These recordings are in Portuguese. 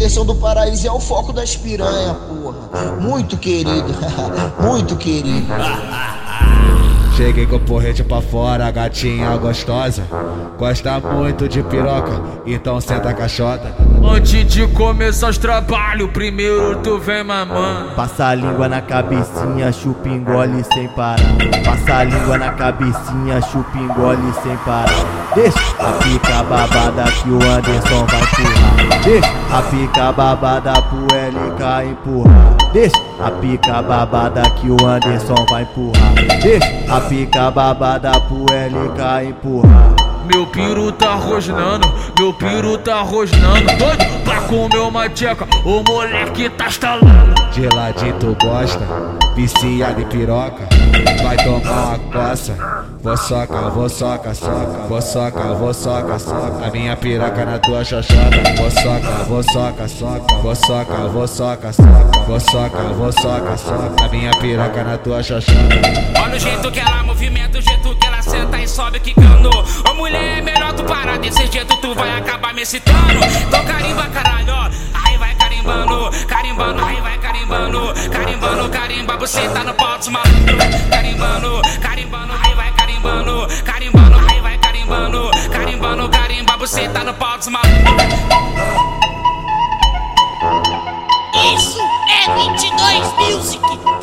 Anderson do Paraíso é o foco das piranha, porra. Muito querido, muito querido. Cheguei com o porrete pra fora, gatinha gostosa. Gosta muito de piroca, então senta a caixota. Antes de começar os trabalhos, primeiro tu vem mamando. Passa a língua na cabecinha, chupa engole sem parar. Passa a língua na cabecinha, chupa engole sem parar. Deixa a pica babada que o Anderson vai empurrar. Deixa a pica babada pro LK empurrar. Deixa a pica babada que o Anderson vai empurrar. Deixa a pica babada pro LK empurrar. Meu piru tá rosnando, meu piru tá rosnando. Doido pra comer uma tcheca, o moleque tá estalando. De ladinho tu gosta, viciado em piroca. Vai tomar uma coça. Vou soca, vou soca, soca, vou soca, vou soca, soca. A minha piroca na tua xoxota. Vou soca, vou soca, soca, vou soca, vou soca, soca, vou soca, vou soca, soca. A minha piroca na tua xoxota. Olha o jeito que ela movimenta, o jeito que ela sobe quicando. Ô mulher, é melhor tu parar desse jeito, tu vai acabar me excitando. Então carimba, caralho. Aí vai carimbando, carimbando, aí vai carimbando, carimbando, carimba, você tá no pau dos malucos. Carimbando, carimbando, aí vai carimbando, carimbando, aí vai carimbando, carimbando, carimba, você tá no pau dos malucos. Isso é 22 Music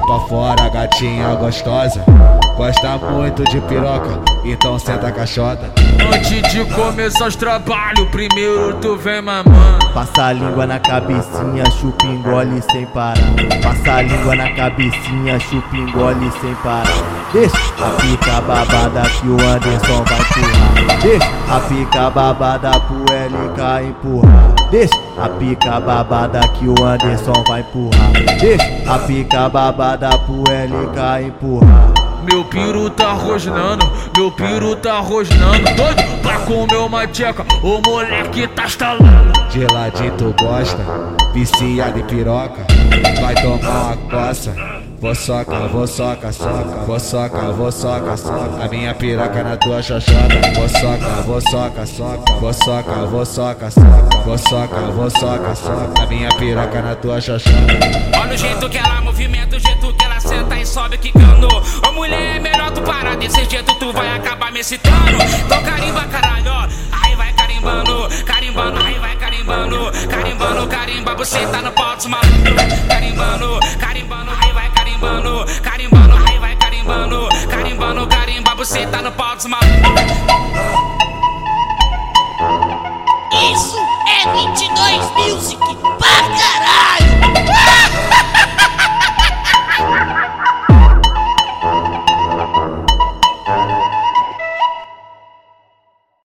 pra fora, gatinha gostosa. Gosta muito de piroca, então senta a caixota. Antes de começar os trabalhos, primeiro tu vem mamando. Passa a língua na cabecinha, chupa engole sem parar. Passa a língua na cabecinha, chupa engole sem parar. Deixa a pica babada que o Anderson vai empurrar. Deixa a pica babada pro LK empurrar. Deixa a pica babada que o Anderson vai empurrar. Deixa a pica babada pro LK empurrar. Meu piru tá rosnando, meu piru tá rosnando. Doido pra comer uma tcheca, o moleque tá estalando. De ladinho tu gosta, viciado em piroca. Vai tomar uma coça. Vou soca, vou soca, soca, vou soca, vou soca, soca. A minha piroca na tua xoxota. Vou soca, vou soca, soca, vou soca, vou soca, soca, vou soca, vou soca, soca. A minha piroca na tua xoxota. Olha o jeito que ela movimenta, sobe quicando. Ô mulher, é melhor tu parar desse jeito, tu vai acabar me excitando. Então carimba, caralho. Aí vai carimbando, carimbando, aí vai carimbando, carimbando, carimba, você tá no pau dos malucos. Carimbando, carimbando, aí vai carimbando, carimbando, aí vai carimbando, carimbando, carimba, você tá no pau dos malucos. Isso é 22 Music pra caralho!